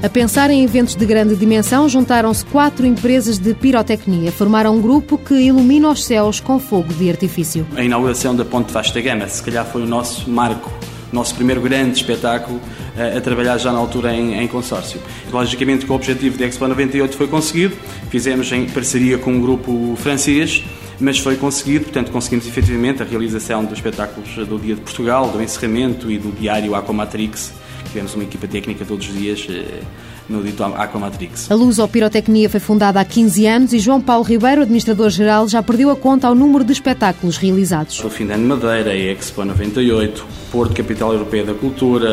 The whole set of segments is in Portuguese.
A pensar em eventos de grande dimensão, juntaram-se quatro empresas de pirotecnia. Formaram um grupo que ilumina os céus com fogo de artifício. A inauguração da Ponte Vasta Gama, se calhar foi o nosso marco nosso primeiro grande espetáculo eh, a, trabalhar já na altura em, em, consórcio. Logicamente que o objetivo da Expo 98 foi conseguido, fizemos em parceria com um grupo francês, mas foi conseguido, portanto conseguimos efetivamente a realização dos espetáculos do Dia de Portugal, do encerramento e do diário Aquamatrix, tivemos uma equipa técnica todos os dias eh, no dito Aquamatrix. A Luz ou Pirotecnia foi fundada há 15 anos e João Paulo Ribeiro, administrador-geral, já perdeu a conta ao número de espetáculos realizados. O Fim de Ano Madeira, Expo 98, Porto Capital Europeia da Cultura,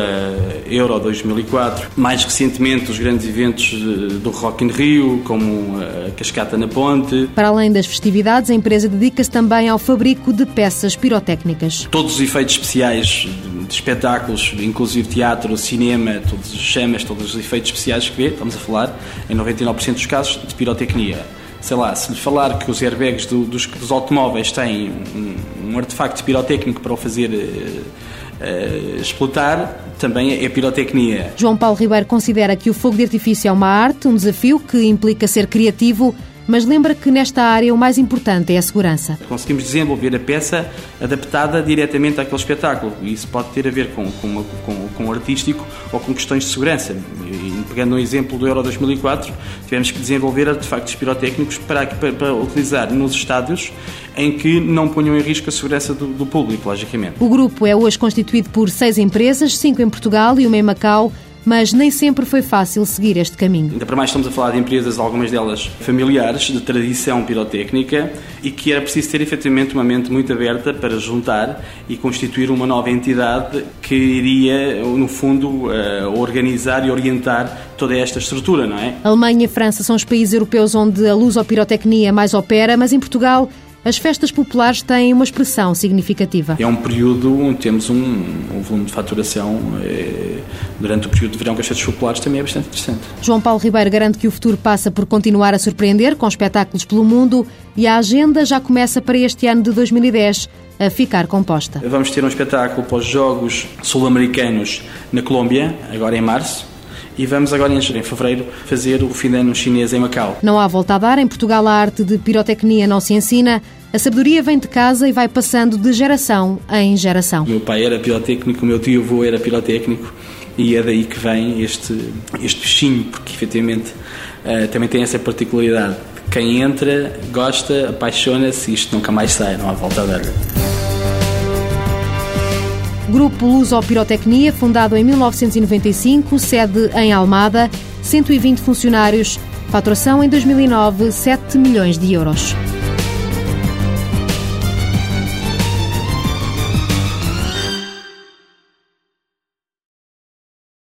Euro 2004, mais recentemente os grandes eventos eh, do Rock in Rio, como a Cascata na Ponte. Para além das festividades, a empresa dedica-se também ao fabrico de peças pirotécnicas. Todos os efeitos especiais de espetáculos, inclusive teatro, cinema, todos os chamas, todos os efeitos especiais que vê, estamos a falar, em 99% dos casos, de pirotecnia. Sei lá, se lhe falar que os airbags do, dos, dos, automóveis têm um, um, artefacto pirotécnico para o fazer uh, uh, explotar, também é pirotecnia. João Paulo Ribeiro considera que o fogo de artifício é uma arte, um desafio que implica ser criativo mas lembra que nesta área o mais importante é a segurança. Conseguimos desenvolver a peça adaptada diretamente àquele espetáculo e isso pode ter a ver com, com, com, com o artístico ou com questões de segurança. E, pegando um exemplo do Euro 2004, tivemos que desenvolver artefactos pirotécnicos para, para, para utilizar nos estádios em que não ponham em risco a segurança do, do público, logicamente. O grupo é hoje constituído por seis empresas, cinco em Portugal e uma em Macau mas nem sempre foi fácil seguir este caminho. Ainda para mais estamos a falar de empresas, algumas delas familiares, de tradição pirotécnica, e que era preciso ter efetivamente uma mente muito aberta para juntar e constituir uma nova entidade que iria, no fundo, eh, organizar e orientar toda esta estrutura, não é? Alemanha e França são os países europeus onde a luz ou pirotecnia mais opera, mas em Portugal as festas populares têm uma expressão significativa. É um período onde temos um, um volume de faturação é, durante o período de verão que as festas populares também é bastante interessante. João Paulo Ribeiro garante que o futuro passa por continuar a surpreender com espetáculos pelo mundo e a agenda já começa para este ano de 2010 a ficar composta. Vamos ter um espetáculo para os Jogos Sul-Americanos na Colômbia, agora em março e vamos agora em fevereiro fazer o fim de ano chinês em Macau. Não há volta a dar. Em Portugal a arte de pirotecnia não se ensina. A sabedoria vem de casa e vai passando de geração em geração. O meu pai era pirotécnico, o meu tio avô era pirotécnico e é daí que vem este, este bichinho, porque efetivamente uh, também tem essa particularidade. Quem entra, gosta, apaixona-se e isto nunca mais sai, não há volta a dar. Grupo Luso Pirotecnia, fundado em 1995, sede em Almada, 120 funcionários, faturação em 2009, 7 milhões de euros.